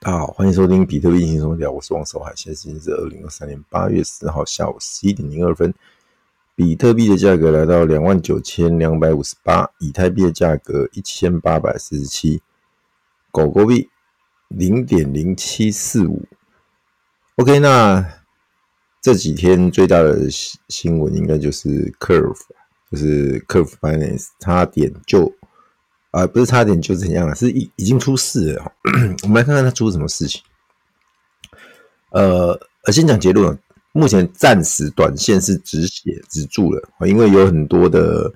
大家好，欢迎收听比特币轻松聊，我是王守海。现在时间是二零二三年八月十号下午十一点零二分，比特币的价格来到两万九千两百五十八，以太币的价格一千八百四十七，狗狗币零点零七四五。OK，那这几天最大的新闻应该就是 Curve，就是 Curve Finance 差点就。啊，不是差点就怎样了，是已已经出事了。我们来看看他出什么事情。呃呃，先讲结论，目前暂时短线是止血止住了，因为有很多的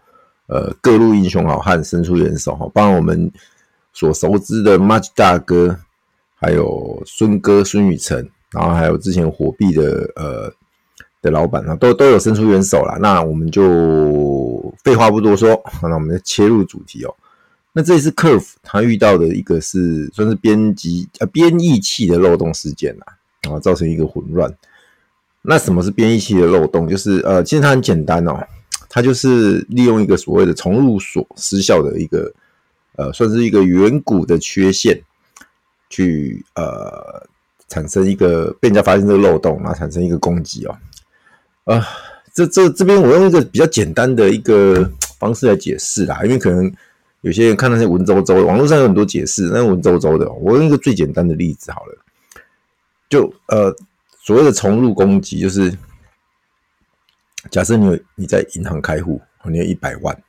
呃各路英雄好汉伸出援手哈，帮我们所熟知的 Mudge 大哥，还有孙哥孙宇晨，然后还有之前火币的呃的老板啊，都都有伸出援手了。那我们就废话不多说，那我们就切入主题哦。那这一次 Curve 他遇到的一个是算是编辑呃编译器的漏洞事件啦，啊，造成一个混乱。那什么是编译器的漏洞？就是呃，其实它很简单哦，它就是利用一个所谓的重入锁失效的一个呃，算是一个远古的缺陷，去呃产生一个被人家发现这个漏洞，然后产生一个攻击哦。啊、这这这边我用一个比较简单的一个方式来解释啦，因为可能。有些人看那些文绉绉的，网络上有很多解释，那文绉绉的。我用一个最简单的例子好了，就呃所谓的重入攻击，就是假设你有你在银行开户，你有一百万，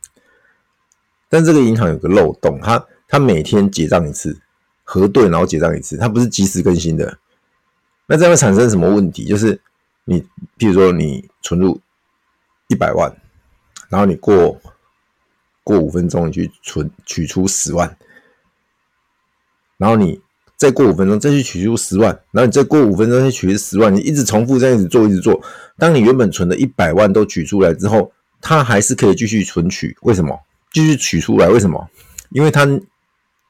但这个银行有个漏洞，它它每天结账一次，核对然后结账一次，它不是及时更新的。那这样会产生什么问题？就是你譬如说你存入一百万，然后你过。过五分钟，你去存取出十万，然后你再过五分钟再去取出十万，然后你再过五分钟再取出十万，你一直重复这样子做，一直做。当你原本存的一百万都取出来之后，它还是可以继续存取。为什么？继续取出来？为什么？因为它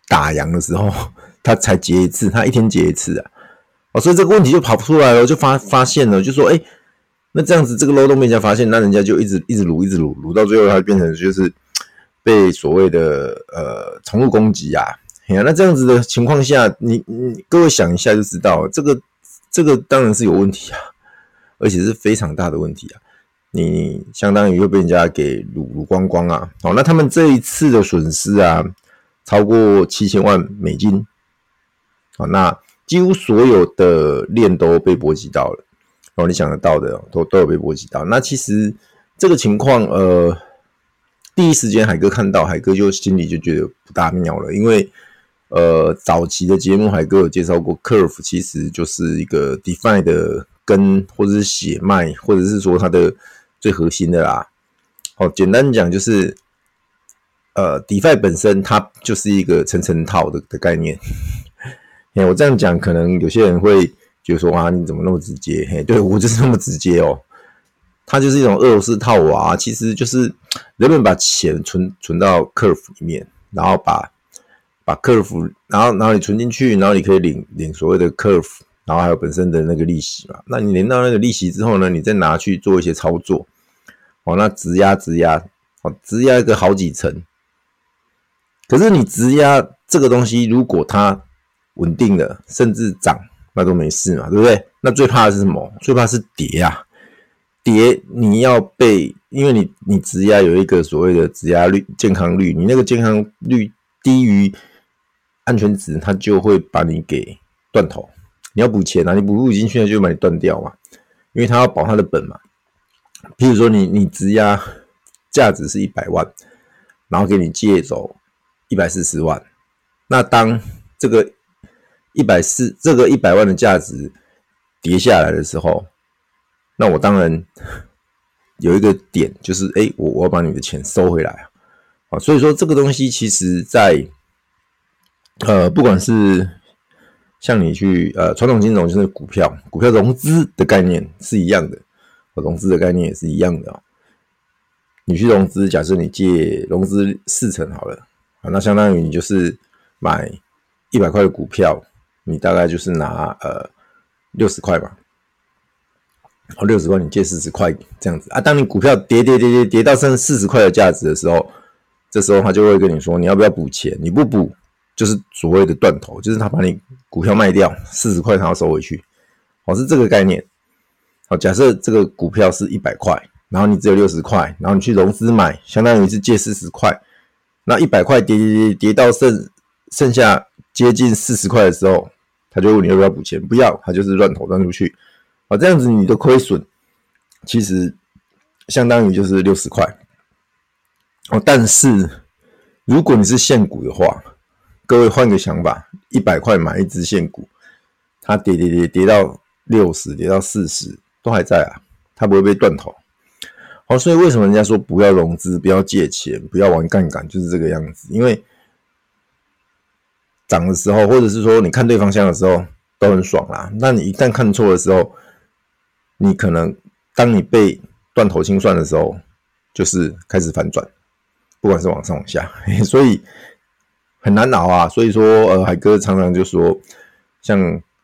打烊的时候，它才结一次，它一天结一次啊。哦，所以这个问题就跑不出来了，就发发现了，就说，哎，那这样子这个漏洞被人家发现，那人家就一直一直撸，一直撸，撸到最后，它变成就是。被所谓的呃重入攻击啊，那这样子的情况下，你你各位想一下就知道，这个这个当然是有问题啊，而且是非常大的问题啊，你相当于又被人家给撸撸光光啊，哦，那他们这一次的损失啊，超过七千万美金，哦，那几乎所有的链都被波及到了，哦，你想得到的都都有被波及到，那其实这个情况呃。第一时间，海哥看到，海哥就心里就觉得不大妙了，因为呃，早期的节目海哥有介绍过，Curve 其实就是一个 DeFi 的根，或者是血脉，或者是说它的最核心的啦。好，简单讲就是，呃，DeFi 本身它就是一个层层套的的概念。嘿，我这样讲，可能有些人会觉得说啊，你怎么那么直接？嘿，对，我就是那么直接哦。它就是一种俄罗斯套娃，其实就是人们把钱存存到 Curve 里面，然后把把 Curve，然后然后你存进去，然后你可以领领所谓的 Curve，然后还有本身的那个利息嘛。那你领到那个利息之后呢，你再拿去做一些操作，哦，那质押质押，哦，质押一个好几层。可是你质押这个东西，如果它稳定了，甚至涨，那都没事嘛，对不对？那最怕的是什么？最怕是跌啊。跌，你要被，因为你你质押有一个所谓的质押率健康率，你那个健康率低于安全值，它就会把你给断头。你要补钱啊，你补不进去，它就把你断掉嘛，因为它要保它的本嘛。譬如说你你质押价值是一百万，然后给你借走一百四十万，那当这个一百四这个一百万的价值跌下来的时候。那我当然 有一个点，就是哎，我我要把你的钱收回来啊！所以说这个东西其实在呃，不管是像你去呃传统金融，就是股票，股票融资的概念是一样的，融资的概念也是一样的哦。你去融资，假设你借融资四成好了啊，那相当于你就是买一百块的股票，你大概就是拿呃六十块吧。哦，六十块你借四十块这样子啊。当你股票跌跌跌跌跌到剩四十块的价值的时候，这时候他就会跟你说，你要不要补钱？你不补就是所谓的断头，就是他把你股票卖掉四十块，他要收回去，哦，是这个概念。好，假设这个股票是一百块，然后你只有六十块，然后你去融资买，相当于是借四十块，那一百块跌跌跌跌到剩剩下接近四十块的时候，他就问你要不要补钱，不要，他就是乱投乱出去。好，这样子你的亏损其实相当于就是六十块。哦，但是如果你是现股的话，各位换个想法，一百块买一只现股，它跌跌跌跌到六十，跌到四十，都还在啊，它不会被断头。好，所以为什么人家说不要融资，不要借钱，不要玩杠杆，就是这个样子。因为涨的时候，或者是说你看对方向的时候都很爽啦，那你一旦看错的时候，你可能当你被断头清算的时候，就是开始反转，不管是往上往下，所以。很难熬啊，所以说，呃，海哥常常就说，像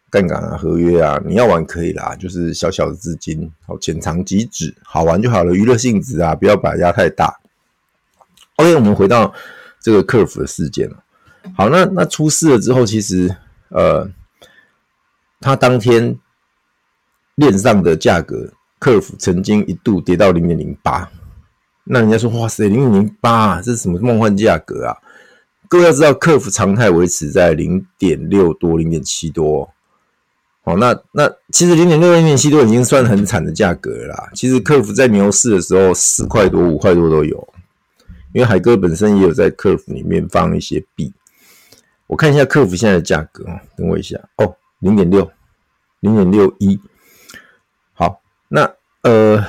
杠杆啊、合约啊，你要玩可以啦，就是小小的资金，好，浅尝即止，好玩就好了，娱乐性质啊，不要把它压太大。OK，我们回到这个 Curve 的事件。好，那那出事了之后，其实，呃，他当天链上的价格客服曾经一度跌到零点零八，那人家说，哇塞，零点零八，这是什么梦幻价格啊？各位要知道客服常态维持在零点六多、零点七多。好，那那其实零点六、零点七多已经算很惨的价格了啦。其实客服在牛市的时候，四块多、五块多都有。因为海哥本身也有在客服里面放一些币。我看一下客服现在的价格，等我一下哦，零点六、零点六一。呃，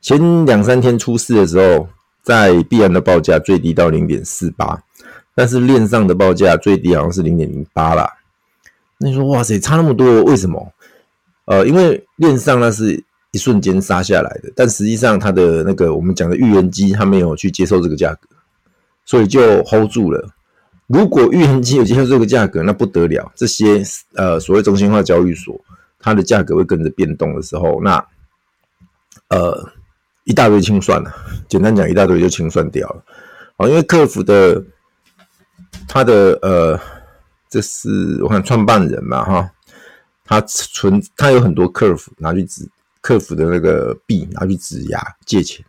前两三天出事的时候。在币安的报价最低到零点四八，但是链上的报价最低好像是零点零八啦。那你说哇塞，差那么多，为什么？呃，因为链上那是一瞬间杀下来的，但实际上它的那个我们讲的预言机，它没有去接受这个价格，所以就 hold 住了。如果预言机有接受这个价格，那不得了，这些呃所谓中心化交易所，它的价格会跟着变动的时候，那呃。一大堆清算了，简单讲，一大堆就清算掉了。好，因为客服的他的呃，这是我看创办人嘛哈，他存他有很多客服拿去指客服的那个币拿去质押借钱，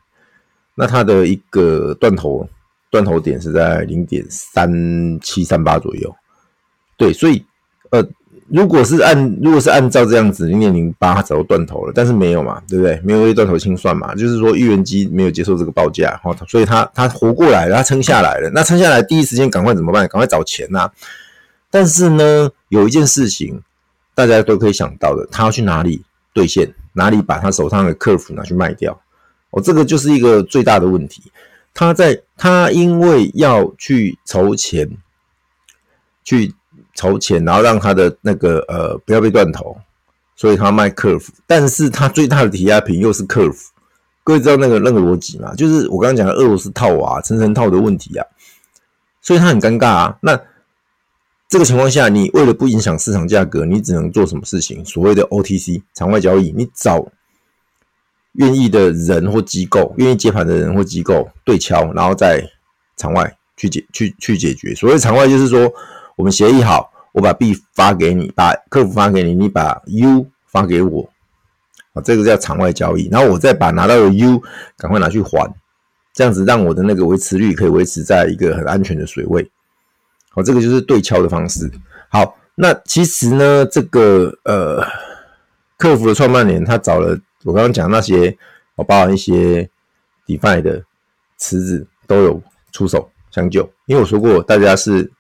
那他的一个断头断头点是在零点三七三八左右，对，所以呃。如果是按如果是按照这样子零点零八早就断头了，但是没有嘛，对不对？没有被断头清算嘛，就是说预言机没有接受这个报价，哈，所以他他活过来了，他撑下来了。那撑下来第一时间赶快怎么办？赶快找钱呐、但是呢，有一件事情大家都可以想到的，他要去哪里兑现？哪里把他手上的客服拿去卖掉？哦，这个就是一个最大的问题。他在他因为要去筹钱，去。筹钱，然后让他的那个呃不要被断头，所以他卖 Curve，但是他最大的抵押品又是 Curve，各位知道那个那个逻辑吗？就是我刚刚讲的俄罗斯套娃、层层套的问题啊，所以他很尴尬啊。那这个情况下，你为了不影响市场价格，你只能做什么事情？所谓的 OTC 场外交易，你找愿意的人或机构，愿意接盘的人或机构对敲，然后在场外去解去去解决。所谓场外就是说。我们协议好，我把币发给你，把客服发给你，你把 U 发给我，啊，这个叫场外交易。然后我再把拿到的 U 赶快拿去还，这样子让我的那个维持率可以维持在一个很安全的水位。好，这个就是对敲的方式。好，那其实呢，这个呃，客服的创办人他找了我刚刚讲那些，我包含一些 DeFi 的池子都有出手相救，因为我说过大家是。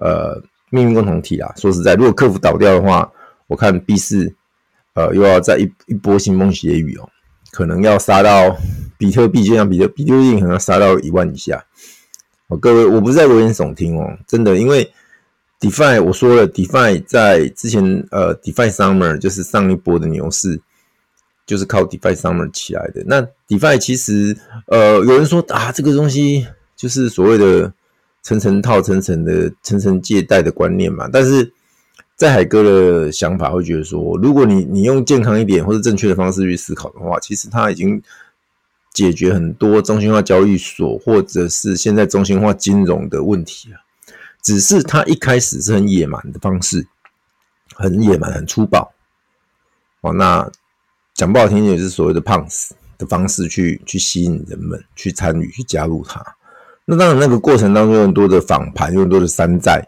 呃，命运共同体啊！说实在，如果客服倒掉的话，我看币市呃又要再一一波腥风血雨哦，可能要杀到比特币，就像比特比特币可能要杀到一万以下。哦，各位，我不是在危言耸听哦，真的，因为 DeFi 我说了，DeFi 在之前呃 DeFi Summer 就是上一波的牛市，就是靠 DeFi Summer 起来的。那 DeFi 其实呃有人说啊，这个东西就是所谓的。层层套层层的层层借贷的观念嘛，但是在海哥的想法会觉得说，如果你你用健康一点或者正确的方式去思考的话，其实他已经解决很多中心化交易所或者是现在中心化金融的问题了。只是他一开始是很野蛮的方式，很野蛮、很粗暴。哦，那讲不好听也，是所谓的胖死的方式去去吸引人们去参与、去加入它。那当然，那个过程当中有很多的访盘，有很多的山寨，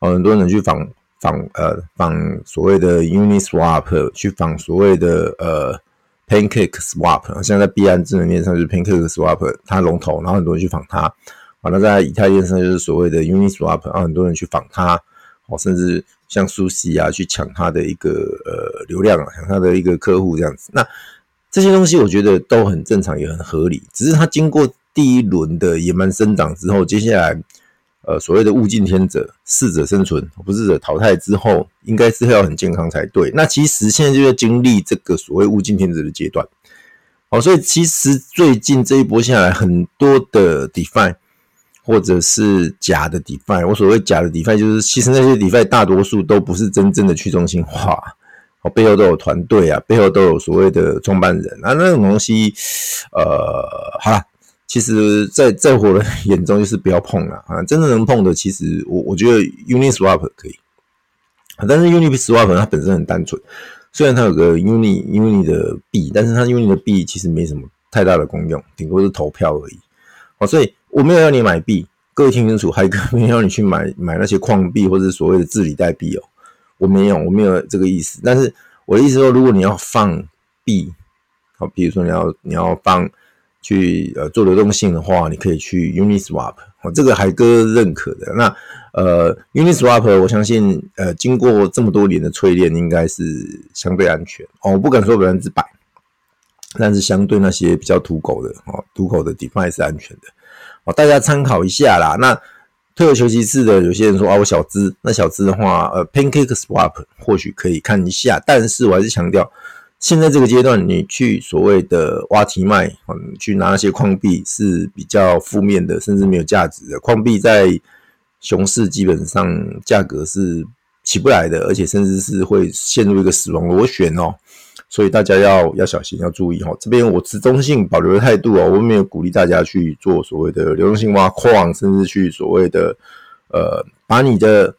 哦，很多人去访访呃访所谓的 Uniswap，去访所谓的呃 Pancake Swap。现在币安智能链上就是 Pancake Swap，它龙头，然后很多人去访它。完了，在以太链上就是所谓的 Uniswap，让很多人去访它，哦，甚至像苏西啊去抢它的一个呃流量啊，抢它的一个客户这样子。那这些东西我觉得都很正常，也很合理。只是它经过第一轮的野蛮生长之后，接下来呃所谓的物竞天择，适者生存，不适者淘汰之后，应该是要很健康才对。那其实现在就在经历这个所谓物竞天择的阶段。哦，所以其实最近这一波下来，很多的 DeFi。或者是假的 DeFi，我所谓假的 DeFi 就是其实那些 DeFi 大多数都不是真正的去中心化，哦，背后都有团队啊，背后都有所谓的创办人啊，那种东西，呃，好啦，其实在在我的眼中就是不要碰了啊，真正能碰的，其实我我觉得 Uniswap 可以，但是 Uniswap 它本身很单纯，虽然它有个 Uni Uni 的币，但是它 Uni 的币其实没什么太大的功用，顶多是投票而已，哦，所以。我没有要你买币，各位听清楚，海哥没有要你去买买那些矿币或者所谓的治理代币哦，我没有，我没有这个意思。但是我的意思说，如果你要放币，好，比如说你要你要放去呃做流动性的话，你可以去 Uniswap，哦，这个海哥认可的。那呃 Uniswap，我相信呃经过这么多年的淬炼，应该是相对安全哦，我不敢说百分之百，但是相对那些比较土狗的哦，土狗的 DeFi 是安全的。哦，大家参考一下啦。那退而求其次的，有些人说啊，我小资，那小资的话，呃，Pancake Swap 或许可以看一下。但是我还是强调，现在这个阶段，你去所谓的挖提卖，嗯，去拿那些矿币是比较负面的，甚至没有价值的。矿币在熊市基本上价格是起不来的，而且甚至是会陷入一个死亡螺旋哦。所以大家要要小心，要注意哈。这边我持中性保留的态度哦，我没有鼓励大家去做所谓的流动性挖矿，甚至去所谓的呃，把你的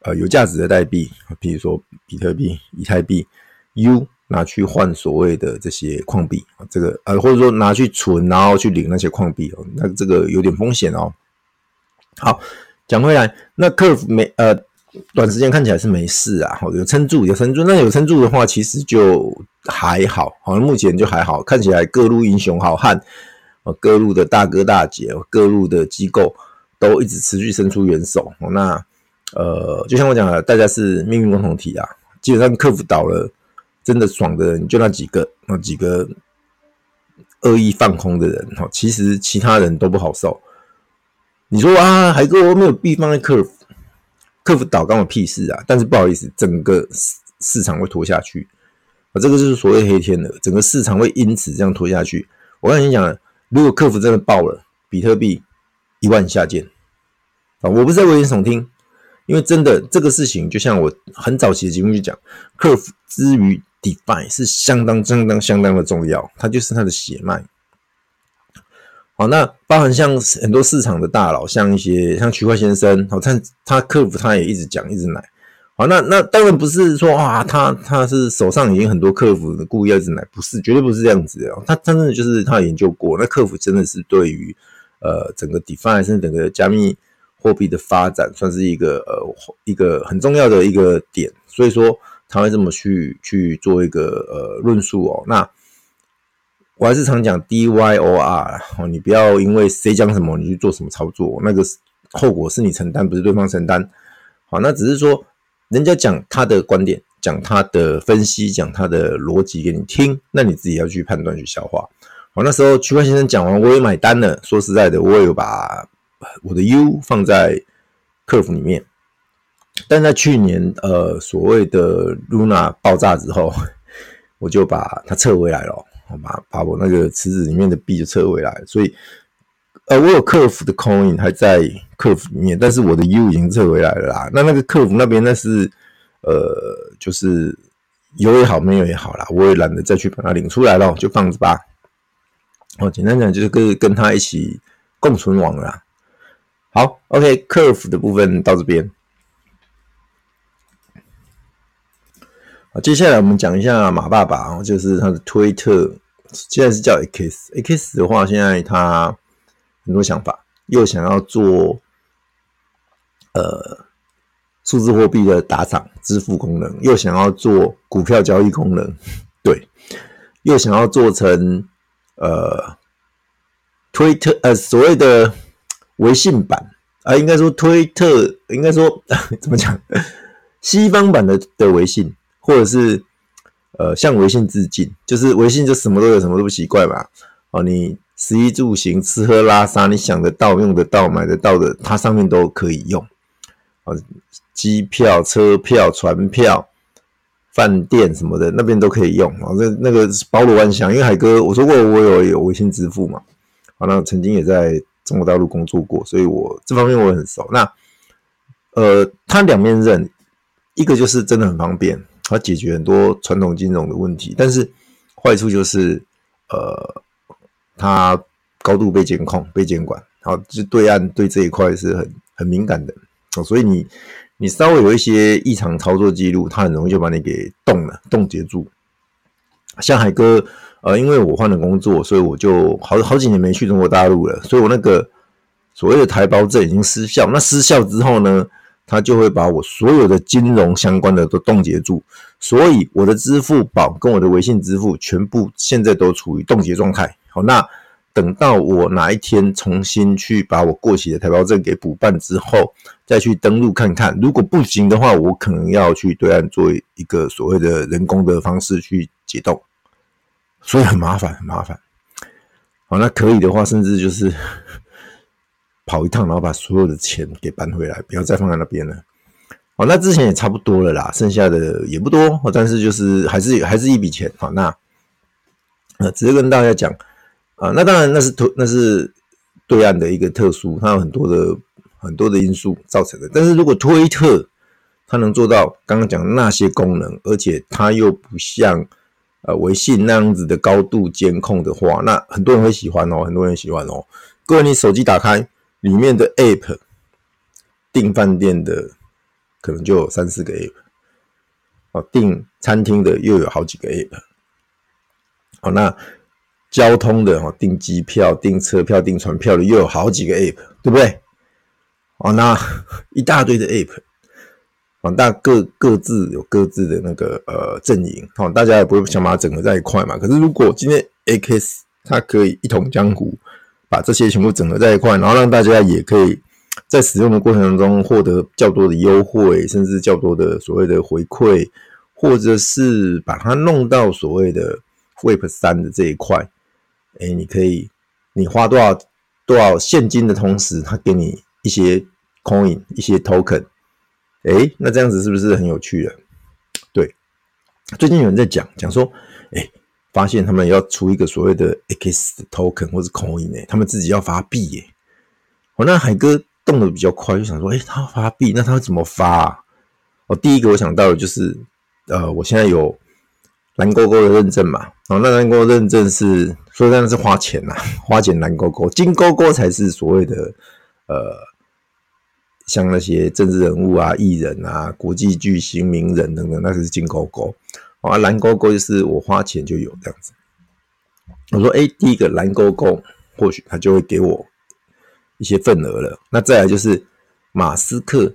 呃有价值的代币，比如说比特币、以太币、U 拿去换所谓的这些矿币啊，这个呃或者说拿去存，然后去领那些矿币哦，那这个有点风险哦。好，讲回来，那 Curve 没呃。短时间看起来是没事啊，好，有撑住，有撑住。那有撑住的话，其实就还好，好像目前就还好。看起来各路英雄好汉，各路的大哥大姐，各路的机构都一直持续伸出援手。那呃，就像我讲的，大家是命运共同体啊。基本上客服倒了，真的爽的人就那几个，那几个恶意放空的人，哈，其实其他人都不好受。你说啊，海哥我没有币放在客服。客服倒干我屁事啊！但是不好意思，整个市市场会拖下去啊，这个就是所谓黑天鹅，整个市场会因此这样拖下去。我跟你讲，如果客服真的爆了，比特币一万下见啊！我不是在危言耸听，因为真的这个事情，就像我很早期的节目就讲，客服之于 DeFi 是相当相当相当的重要，它就是它的血脉。好，那包含像很多市场的大佬，像一些像区块先生，好，他他客服他也一直讲，一直买。好，那那当然不是说啊，他他是手上已经很多客服故意要一直买，不是，绝对不是这样子的。他他真的就是他研究过，那客服真的是对于呃整个 DeFi 甚至整个加密货币的发展，算是一个呃一个很重要的一个点，所以说他会这么去去做一个呃论述哦，那。我还是常讲 DYOR 哦，你不要因为谁讲什么你去做什么操作，那个后果是你承担，不是对方承担。好，那只是说人家讲他的观点，讲他的分析，讲他的逻辑给你听，那你自己要去判断去消化。好，那时候区块先生讲完，我也买单了。说实在的，我也有把我的 U 放在客服里面，但在去年呃所谓的 Luna 爆炸之后，我就把它撤回来了。好吧，把我那个池子里面的币就撤回来，所以，呃，我有客服的 coin 还在客服里面，但是我的 U 已经撤回来了啦。那那个客服那边那是，呃，就是有也好，没有也好啦，我也懒得再去把它领出来了，就放着吧。哦，简单讲就是跟跟他一起共存亡啦。好，OK，Curve 的部分到这边。接下来我们讲一下马爸爸，就是他的推特，现在是叫 X。X 的话，现在他很多想法，又想要做呃数字货币的打赏支付功能，又想要做股票交易功能，对，又想要做成呃推特呃所谓的微信版啊，应该说推特，应该说 怎么讲，西方版的的微信。或者是呃向微信致敬，就是微信就什么都有，什么都不奇怪吧？哦，你食衣住行、吃喝拉撒，你想得到、用得到、买得到的，它上面都可以用。哦，机票、车票、船票、饭店什么的，那边都可以用。哦，那那个包罗万象。因为海哥我说过，我有有微信支付嘛。啊，那曾经也在中国大陆工作过，所以我这方面我很熟。那呃，它两面刃，一个就是真的很方便。它解决很多传统金融的问题，但是坏处就是，呃，它高度被监控、被监管，好，就对岸对这一块是很很敏感的，所以你你稍微有一些异常操作记录，它很容易就把你给冻了、冻结住。像海哥，呃，因为我换了工作，所以我就好好几年没去中国大陆了，所以我那个所谓的台胞证已经失效。那失效之后呢？他就会把我所有的金融相关的都冻结住，所以我的支付宝跟我的微信支付全部现在都处于冻结状态。好，那等到我哪一天重新去把我过期的台胞证给补办之后，再去登录看看，如果不行的话，我可能要去对岸做一个所谓的人工的方式去解冻，所以很麻烦，很麻烦。好，那可以的话，甚至就是。跑一趟，然后把所有的钱给搬回来，不要再放在那边了。好，那之前也差不多了啦，剩下的也不多，但是就是还是还是一笔钱。好，那呃，直接跟大家讲啊，那当然那是推那是对岸的一个特殊，它有很多的很多的因素造成的。但是如果推特它能做到刚刚讲那些功能，而且它又不像呃微信那样子的高度监控的话，那很多人会喜欢哦，很多人喜欢哦。各位，你手机打开。里面的 App 订饭店的可能就有三四个 App，哦，订餐厅的又有好几个 App，哦，那交通的哦，订机票、订车票、订船票的又有好几个 App，对不对？哦，那 一大堆的 App，哦，大各各自有各自的那个呃阵营，哦，大家也不会想把它整合在一块嘛。可是如果今天 A K S 它可以一统江湖。把这些全部整合在一块，然后让大家也可以在使用的过程当中获得较多的优惠，甚至较多的所谓的回馈，或者是把它弄到所谓的 Web 三的这一块，哎，你可以你花多少多少现金的同时，他给你一些 Coin、一些 Token，哎，那这样子是不是很有趣的？对，最近有人在讲讲说，哎。发现他们要出一个所谓的 X token 或者 coin 呢，他们自己要发币耶。我那海哥动得比较快，就想说，诶，他要发币，那他怎么发啊？哦第一个我想到的就是，呃，我现在有蓝勾勾的认证嘛，哦，那蓝勾勾认证是说真的是花钱呐，花钱蓝勾勾，金勾勾才是所谓的，呃，像那些政治人物啊、艺人啊、国际巨星、名人等等，那是金勾勾。啊，蓝勾勾就是我花钱就有这样子。我说，哎，第一个蓝勾勾，或许他就会给我一些份额了。那再来就是马斯克，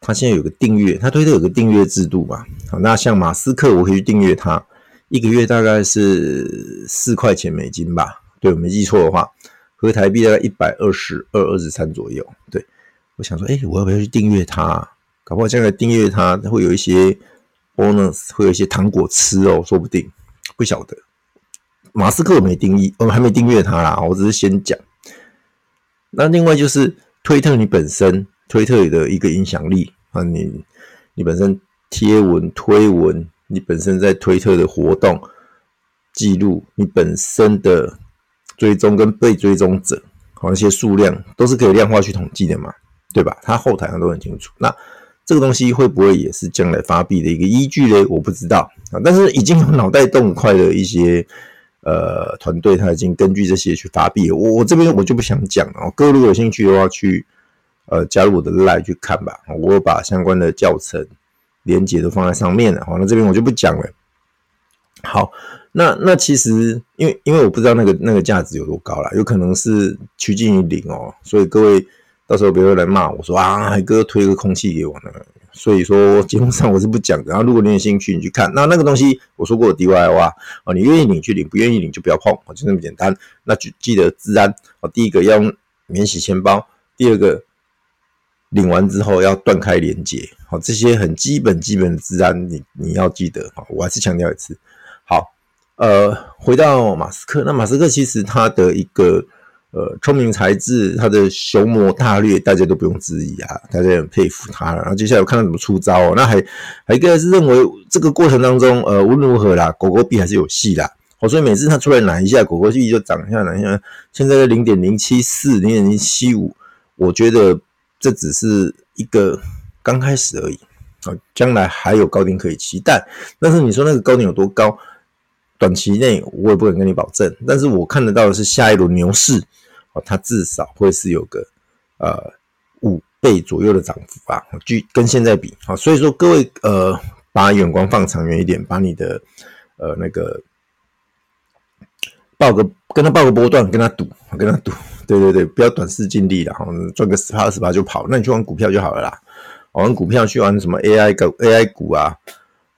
他现在有个订阅，他推特有个订阅制度嘛。好，那像马斯克，我可以去订阅他，一个月大概是四块钱美金吧？对，我没记错的话，合台币大概一百二十二、二十三左右。对，我想说，哎，我要不要去订阅他？搞不好将来订阅他会有一些。Bonus 会有一些糖果吃哦，说不定不晓得。马斯克没定义，我们还没订阅他啦，我只是先讲。那另外就是推特，你本身推特的一个影响力啊，你你本身贴文推文，你本身在推特的活动记录，你本身的追踪跟被追踪者，好那些数量都是可以量化去统计的嘛，对吧？他后台上都很清楚。那这个东西会不会也是将来发币的一个依据呢？我不知道啊，但是已经有脑袋动快的一些呃团队，他已经根据这些去发币。我我这边我就不想讲了，各位如果有兴趣的话，去呃加入我的 Line 去看吧。我把相关的教程连接都放在上面了。好，那这边我就不讲了。好，那那其实因为因为我不知道那个那个价值有多高啦，有可能是趋近于零哦，所以各位到时候别人来骂我说啊，海哥推个空气给我呢。所以说节目上我是不讲的。然后如果你有兴趣，你去看那那个东西，我说过 DIY 啊，你愿意领去领，不愿意领就不要碰，就这么简单。那就记得资安啊，第一个要用免洗钱包，第二个领完之后要断开连接，好，这些很基本基本的资安，你你要记得啊。我还是强调一次。好，呃，回到马斯克，那马斯克其实他的一个。呃，聪明才智，他的雄谋大略，大家都不用质疑啊，大家很佩服他。然后接下来我看他怎么出招哦。那还还一个是认为这个过程当中，呃，无论如何啦，狗狗币还是有戏啦。哦，所以每次他出来拿一下，狗狗币就涨一下，拿一下。现在的零点零七四，零点零七五，我觉得这只是一个刚开始而已啊，将来还有高点可以期待。但是你说那个高点有多高？短期内我也不敢跟你保证，但是我看得到的是下一轮牛市。哦，它至少会是有个呃五倍左右的涨幅啊，据跟现在比，好，所以说各位呃把眼光放长远一点，把你的呃那个报个跟他报个波段，跟他赌，跟他赌，对对对，不要短视近利了，哈，赚个十趴二十趴就跑，那你去玩股票就好了啦，玩股票去玩什么 AI 股 AI 股啊，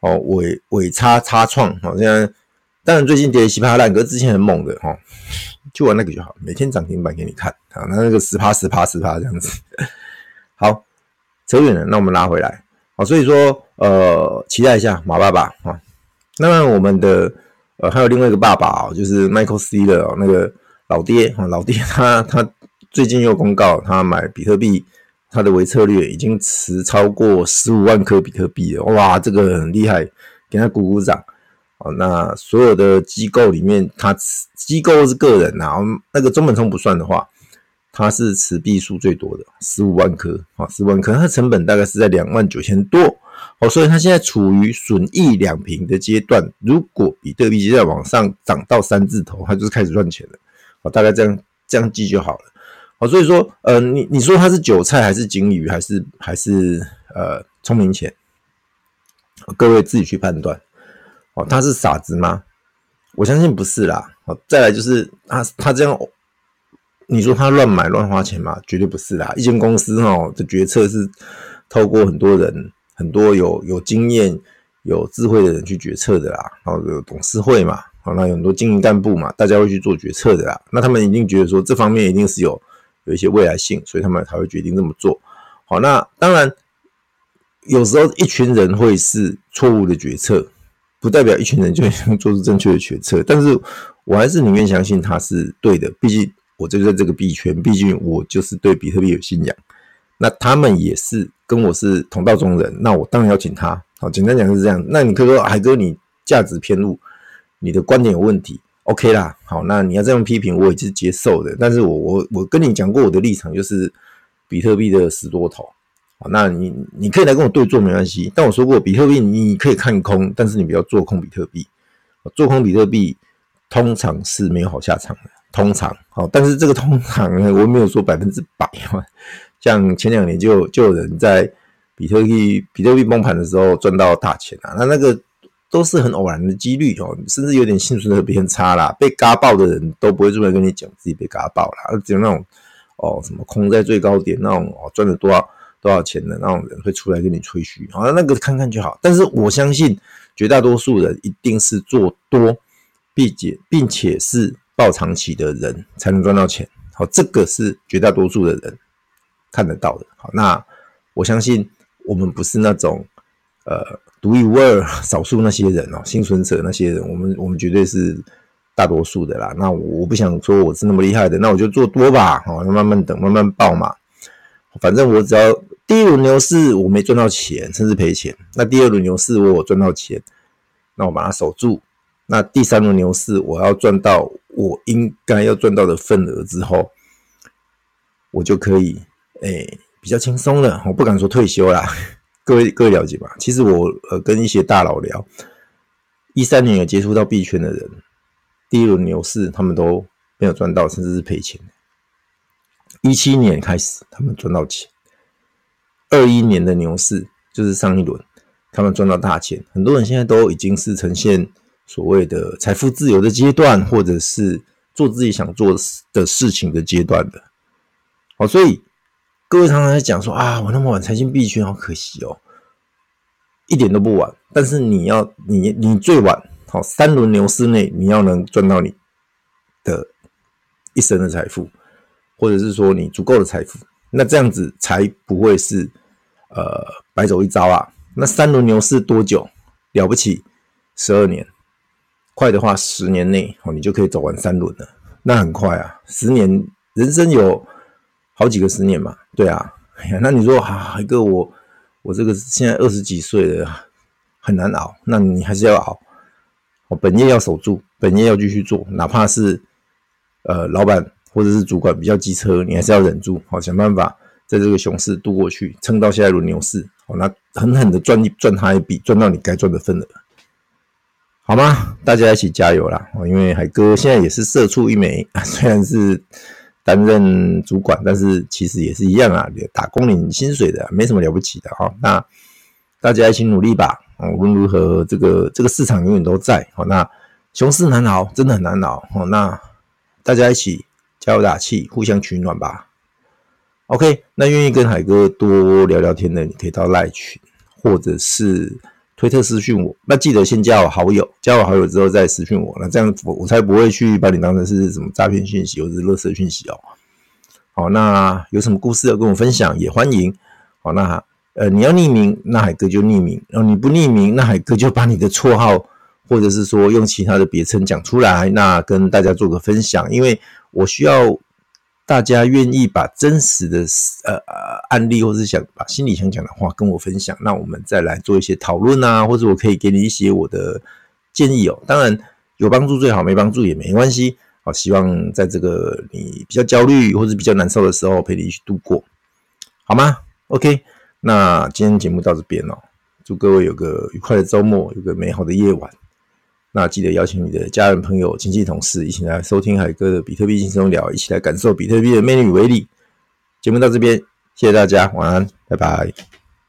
哦尾尾差差创，好，现在当然最近跌的稀巴烂，可是之前很猛的哈。就玩那个就好，每天涨停板给你看啊，那那个十趴十趴十趴这样子。好，扯远了，那我们拉回来。好，所以说呃，期待一下马爸爸啊。那么我们的呃还有另外一个爸爸啊，就是 Michael C 的那个老爹啊，老爹他他最近又公告他买比特币，他的微策略已经持超过十五万颗比特币了，哇，这个很厉害，给他鼓鼓掌。哦，那所有的机构里面，他机构是个人呐、啊，那个中本聪不算的话，他是持币数最多的，十五万颗啊，十万颗，它成本大概是在两万九千多，哦，所以他现在处于损益两平的阶段。如果比特币接下来往上涨到三字头，他就是开始赚钱了，哦，大概这样这样记就好了，哦，所以说，呃，你你说它是韭菜还是鲸鱼还是还是呃聪明钱，各位自己去判断。哦，他是傻子吗？我相信不是啦。好，再来就是他他这样，你说他乱买乱花钱吗？绝对不是啦。一间公司哦的决策是透过很多人、很多有有经验、有智慧的人去决策的啦。然后有董事会嘛，好，那有很多经营干部嘛，大家会去做决策的啦。那他们一定觉得说这方面一定是有有一些未来性，所以他们才会决定这么做。好，那当然有时候一群人会是错误的决策。不代表一群人就能做出正确的决策，但是我还是宁愿相信他是对的。毕竟我就在这个币圈，毕竟我就是对比特币有信仰。那他们也是跟我是同道中人，那我当然要请他。好，简单讲是这样。那你可以说海哥，你价值偏误，你的观点有问题，OK 啦。好，那你要这样批评，我也是接受的。但是我我我跟你讲过我的立场，就是比特币的死多头。那你你可以来跟我对做没关系，但我说过，比特币你可以看空，但是你不要做空比特币。做空比特币通常是没有好下场的，通常好，但是这个通常呢，我没有说百分之百。像前两年就就有人在比特币比特币崩盘的时候赚到大钱啊，那那个都是很偶然的几率哦，甚至有点幸存者偏差啦，被嘎爆的人都不会出来跟你讲自己被嘎爆啦，只有那种哦什么空在最高点那种哦赚了多少。多少钱的那种人会出来跟你吹嘘，好，那个看看就好。但是我相信绝大多数人一定是做多，并且并且是抱长期的人才能赚到钱。好，这个是绝大多数的人看得到的。好，那我相信我们不是那种呃独一无二、少数那些人哦，幸存者那些人，我们我们绝对是大多数的啦。那我不想说我是那么厉害的，那我就做多吧。好，那慢慢等，慢慢报嘛。反正我只要。第一轮牛市我没赚到钱，甚至赔钱。那第二轮牛市我赚到钱，那我把它守住。那第三轮牛市我要赚到我应该要赚到的份额之后，我就可以诶、欸、比较轻松了。我不敢说退休啦，各位各位了解吧？其实我呃跟一些大佬聊，一三年有接触到币圈的人，第一轮牛市他们都没有赚到，甚至是赔钱。一七年开始他们赚到钱。二一年的牛市，就是上一轮，他们赚到大钱，很多人现在都已经是呈现所谓的财富自由的阶段，或者是做自己想做的事情的阶段的。好，所以各位常常在讲说啊，我那么晚才进币圈，好可惜哦，一点都不晚。但是你要你你最晚好三轮牛市内，你要能赚到你的一生的财富，或者是说你足够的财富。那这样子才不会是呃白走一遭啊！那三轮牛市多久？了不起，十二年，快的话十年内哦，你就可以走完三轮了。那很快啊，十年，人生有好几个十年嘛，对啊。哎呀，那你说啊，一个我我这个现在二十几岁了，很难熬。那你还是要熬，我本业要守住，本业要继续做，哪怕是呃老板。或者是主管比较机车，你还是要忍住，好想办法在这个熊市度过去，撑到下一轮牛市，好，那狠狠的赚一赚他一笔，赚到你该赚的份额，好吗？大家一起加油啦！哦因为海哥现在也是社畜一枚，虽然是担任主管，但是其实也是一样啊，打工领薪水的，没什么了不起的哈。那大家一起努力吧，无论如何，这个这个市场永远都在，好，那熊市难熬，真的很难熬，好，那大家一起。加油打气，互相取暖吧。OK，那愿意跟海哥多聊聊天的，你可以到赖群，或者是推特私讯我。那记得先加我好友，加我好友之后再私讯我，那这样我我才不会去把你当成是什么诈骗讯息或者是垃圾讯息哦。好，那有什么故事要跟我分享，也欢迎。好，那呃你要匿名，那海哥就匿名；然后你不匿名，那海哥就把你的绰号或者是说用其他的别称讲出来，那跟大家做个分享，因为。我需要大家愿意把真实的呃呃案例，或是想把心里想讲的话跟我分享，那我们再来做一些讨论啊，或者我可以给你一些我的建议哦。当然有帮助最好，没帮助也没关系。好，希望在这个你比较焦虑或者比较难受的时候，陪你一起度过，好吗？OK，那今天节目到这边哦，祝各位有个愉快的周末，有个美好的夜晚。那记得邀请你的家人、朋友、亲戚、同事一起来收听海哥的比特币轻松聊，一起来感受比特币的魅力与威力。节目到这边，谢谢大家，晚安，拜拜。